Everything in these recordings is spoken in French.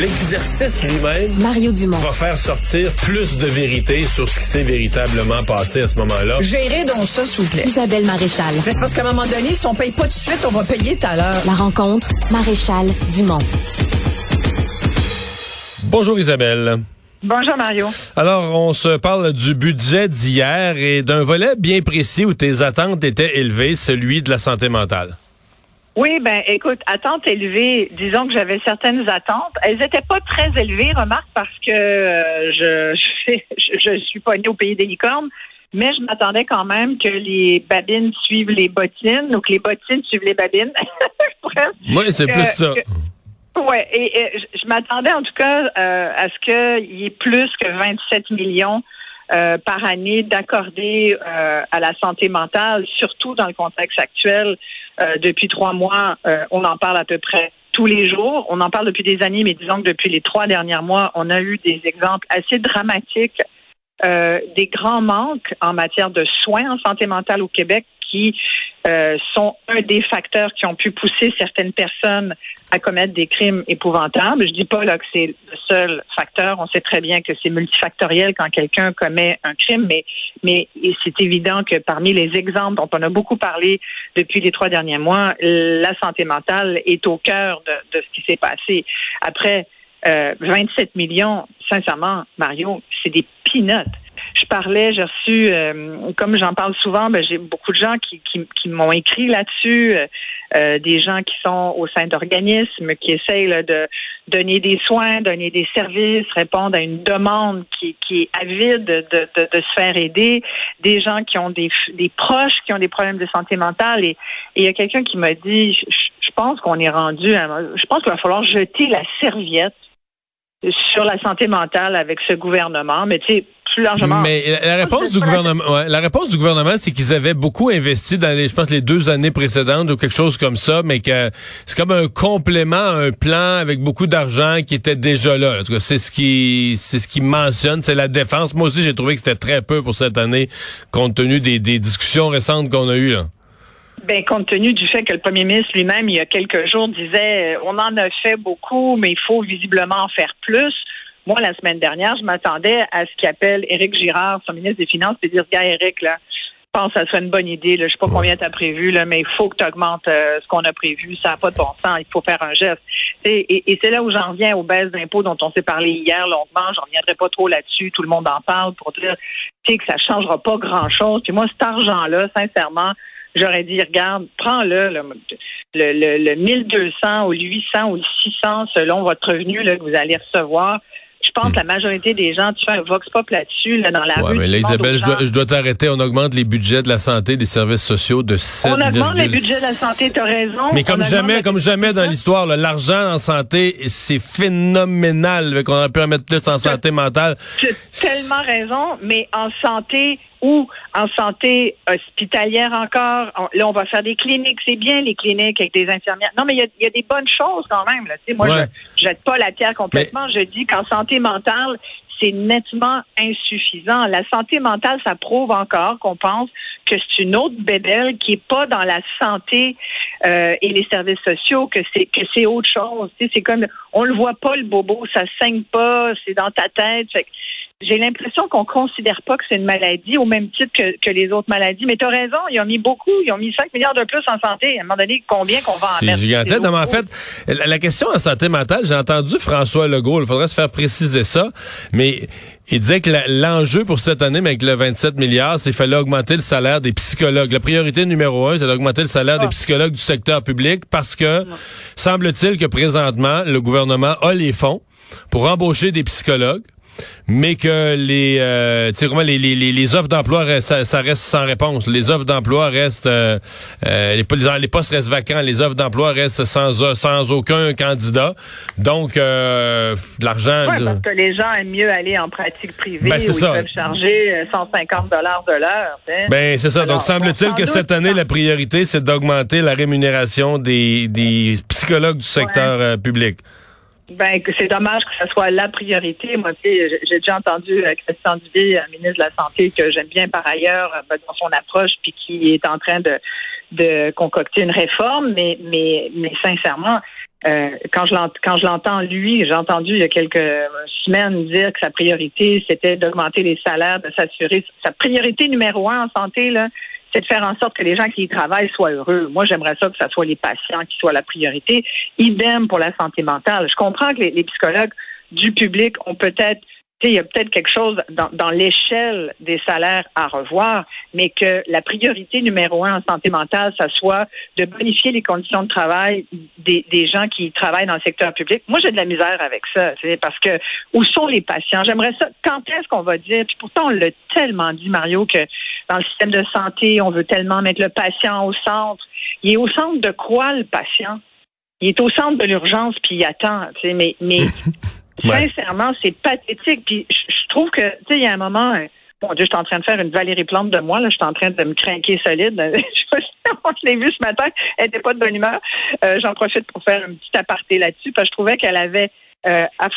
L'exercice lui-même Mario Dumont. va faire sortir plus de vérité sur ce qui s'est véritablement passé à ce moment-là. Gérez donc ça, s'il vous plaît. Isabelle Maréchal. Mais c'est parce qu'à un moment donné, si on paye pas tout de suite, on va payer tout à l'heure. La rencontre, Maréchal Dumont. Bonjour Isabelle. Bonjour Mario. Alors, on se parle du budget d'hier et d'un volet bien précis où tes attentes étaient élevées, celui de la santé mentale. Oui, ben écoute, attentes élevées, disons que j'avais certaines attentes. Elles n'étaient pas très élevées, remarque, parce que euh, je, je, je, suis pas née au pays des licornes, mais je m'attendais quand même que les babines suivent les bottines, donc les bottines suivent les babines. oui, c'est plus ça. Oui, et, je, m'attendais en tout cas euh, à ce qu'il y ait plus que 27 millions euh, par année d'accorder à la santé mentale, surtout dans le contexte actuel. Euh, depuis trois mois, on en parle à peu près tous les jours. On en parle depuis des années, mais disons que depuis les trois derniers mois, on a eu des exemples assez dramatiques des grands manques en matière de soins en santé mentale au Québec qui euh, sont un des facteurs qui ont pu pousser certaines personnes à commettre des crimes épouvantables. Je dis pas là que c'est le seul facteur. On sait très bien que c'est multifactoriel quand quelqu'un commet un crime, mais mais c'est évident que parmi les exemples dont on a beaucoup parlé depuis les trois derniers mois, la santé mentale est au cœur de, ce qui s'est passé. Après euh, 27 millions, sincèrement, Mario, c'est des peanuts je parlais, j'ai reçu, euh, comme j'en parle souvent, ben, j'ai beaucoup de gens qui, qui, m'ont écrit là-dessus, euh, euh, des gens qui sont au sein d'organismes, qui essayent de donner des soins, donner des services, répondre à une demande qui, qui est avide de, de, de, se faire aider, des gens qui ont des, des proches qui ont des problèmes de santé mentale. Et il y a quelqu'un qui m'a dit, je, je pense qu'on est rendu, je pense qu'il va falloir jeter la serviette sur la santé mentale avec ce gouvernement. Mais tu sais, mais la, réponse du gouvernement, la réponse du gouvernement, c'est qu'ils avaient beaucoup investi dans les, je pense, les deux années précédentes ou quelque chose comme ça, mais que c'est comme un complément un plan avec beaucoup d'argent qui était déjà là. En tout cas, c'est ce qui, c'est ce qui mentionne, c'est la défense. Moi aussi, j'ai trouvé que c'était très peu pour cette année, compte tenu des, des discussions récentes qu'on a eues. Là. Ben, compte tenu du fait que le premier ministre lui-même, il y a quelques jours, disait euh, on en a fait beaucoup, mais il faut visiblement en faire plus. Moi, la semaine dernière, je m'attendais à ce qu'appelle Éric Girard, son ministre des Finances, et dire Gars, Éric, là, je pense que ça serait une bonne idée. Là. Je sais pas combien tu as prévu, là, mais il faut que tu augmentes euh, ce qu'on a prévu. Ça n'a pas de bon sens. Il faut faire un geste. Et, et c'est là où j'en viens aux baisses d'impôts dont on s'est parlé hier longuement. J'en reviendrai pas trop là-dessus. Tout le monde en parle pour dire que ça changera pas grand-chose. Puis moi, cet argent-là, sincèrement, j'aurais dit, regarde, prends-le, le, le, le, 1200 ou le 800 ou le 600 selon votre revenu là, que vous allez recevoir je pense que la majorité des gens, tu fais un vox pop là-dessus, là, dans la ouais, rue. Mais là, Isabelle, je dois, je dois t'arrêter. On augmente les budgets de la santé, des services sociaux de 7, On augmente les budgets de la santé, tu as raison. Mais comme jamais, comme jamais dans l'histoire, l'argent en santé, c'est phénoménal. qu'on aurait pu en mettre plus en santé mentale. Tu as tellement raison, mais en santé, ou en santé hospitalière encore. là, on va faire des cliniques. C'est bien les cliniques avec des infirmières. Non, mais il y a, des bonnes choses quand même. Là. moi, je jette pas la pierre complètement. Je dis qu'en santé mentale, c'est nettement insuffisant. La santé mentale, ça prouve encore qu'on pense que c'est une autre bébelle qui est pas dans la santé euh, et les services sociaux, que c'est que c'est autre chose. c'est comme on le voit pas le bobo, ça saigne pas, c'est dans ta tête j'ai l'impression qu'on considère pas que c'est une maladie au même titre que, les autres maladies. Mais tu as raison, ils ont mis beaucoup, ils ont mis 5 milliards de plus en santé. À un moment donné, combien qu'on va en mettre? C'est gigantesque. Non, mais en fait, la question en santé mentale, j'ai entendu François Legault, il faudrait se faire préciser ça, mais il disait que l'enjeu pour cette année, avec le 27 milliards, c'est qu'il fallait augmenter le salaire des psychologues. La priorité numéro un, c'est d'augmenter le salaire des ah. psychologues du secteur public parce que semble-t-il que présentement, le gouvernement a les fonds pour embaucher des psychologues mais que les, euh, les, les, les, offres d'emploi, ça, ça, reste sans réponse. Les offres d'emploi restent, euh, euh les, les, postes restent vacants, les offres d'emploi restent sans, sans aucun candidat. Donc, euh, de l'argent... Ouais, parce que les gens aiment mieux aller en pratique privée ben, où ils peuvent charger 150 euh, dollars de l'heure. Ben, c'est ça. Donc, semble-t-il que cette année, la priorité, c'est d'augmenter la rémunération des, des psychologues du secteur public. Ben, c'est dommage que ce soit la priorité. Moi, j'ai déjà entendu euh, Christian Dubé, euh, ministre de la Santé, que j'aime bien par ailleurs euh, dans son approche, puis qui est en train de, de concocter une réforme, mais, mais, mais sincèrement, euh, quand je l'entends lui, j'ai entendu il y a quelques semaines dire que sa priorité c'était d'augmenter les salaires, de s'assurer sa priorité numéro un en santé là, c'est de faire en sorte que les gens qui y travaillent soient heureux. Moi, j'aimerais ça que ce soit les patients qui soient la priorité. Idem pour la santé mentale. Je comprends que les, psychologues du public ont peut-être il y a peut-être quelque chose dans, l'échelle des salaires à revoir, mais que la priorité numéro un en santé mentale, ça soit de bonifier les conditions de travail des, gens qui travaillent dans le secteur public. Moi, j'ai de la misère avec ça, parce que où sont les patients? J'aimerais ça. Quand est-ce qu'on va dire? Puis pourtant, on l'a tellement dit, Mario, que dans le système de santé, on veut tellement mettre le patient au centre. Il est au centre de quoi, le patient? Il est au centre de l'urgence, puis il attend, mais, mais Sincèrement, c'est pathétique. Puis je, trouve que, tu sais, il y a un moment, euh, bon Dieu, je suis en train de faire une Valérie Plante de moi, là, je suis en train de me craquer solide. je l'ai vu ce matin, elle n'était pas de bonne humeur. Euh, J'en profite pour faire un petit aparté là-dessus, parce que je trouvais qu'elle avait euh, à,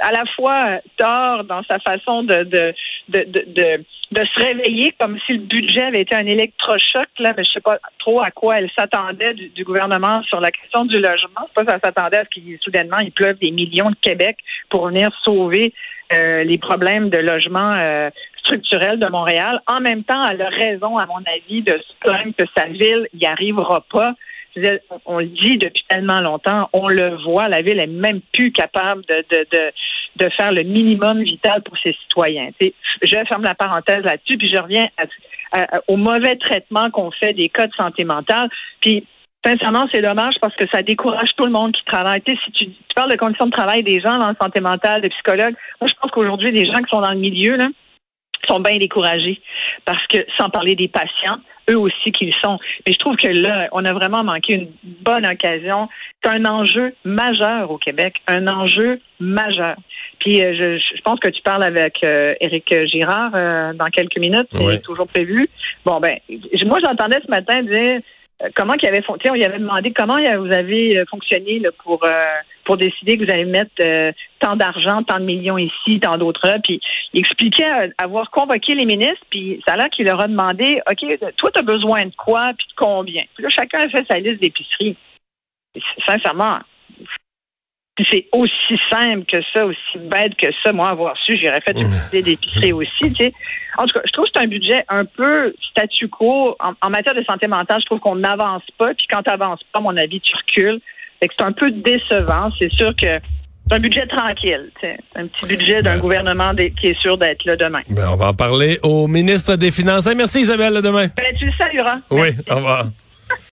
à la fois euh, tort dans sa façon de, de, de, de, de, se réveiller comme si le budget avait été un électrochoc, là, mais je sais pas trop à quoi elle s'attendait du, gouvernement sur la question du logement. C'est pas qu'elle s'attendait à ce qu'il soudainement il pleuve des millions de Québec pour venir sauver euh, les problèmes de logement euh, structurel de Montréal. En même temps, elle a raison, à mon avis, de se plaindre que sa ville n'y arrivera pas. Je on le dit depuis tellement longtemps, on le voit, la ville est même plus capable de, de, de, de faire le minimum vital pour ses citoyens. Je ferme la parenthèse là-dessus, puis je reviens au mauvais traitement qu'on fait des cas de santé mentale. Puis Sincèrement, c'est dommage parce que ça décourage tout le monde qui travaille. Tu si tu, parles de conditions de travail des gens dans la santé mentale, des psychologues, moi je pense qu'aujourd'hui, les gens qui sont dans le milieu, là, sont bien découragés parce que sans parler des patients, eux aussi qu'ils sont. Mais je trouve que là, on a vraiment manqué une bonne occasion. C'est un enjeu majeur au Québec, un enjeu majeur. Puis euh, je, je pense que tu parles avec euh, Éric Girard euh, dans quelques minutes, c'est Oui. toujours prévu. Bon ben, moi j'entendais ce matin dire euh, comment qu'il avait fon- tu sais, on lui avait demandé comment euh, vous avez fonctionné là, pour euh, pour décider que vous allez mettre euh, tant d'argent, tant de millions ici, tant d'autres là. Puis il expliquait avoir convoqué les ministres, puis ça a l'air qu'il leur a demandé OK, toi, tu as besoin de quoi, puis de combien? Puis là, chacun a fait sa liste d'épicerie. Sincèrement, si c'est aussi simple que ça, aussi bête que ça, moi, avoir su, j'aurais fait une idée d'épicerie aussi, tu sais. En tout cas, je trouve que c'est un budget un peu statu quo. En, en matière de santé mentale, je trouve qu'on n'avance pas. Puis quand tu n'avances pas, à mon avis, tu recules. C'est un peu décevant. C'est sûr que c'est un budget tranquille. tu sais. Un petit budget d'un gouvernement qui est sûr d'être là demain. Ben, on va en parler au ministre des Finances. Hey, merci Isabelle, demain. Ben, tu le salueras. Oui, au revoir.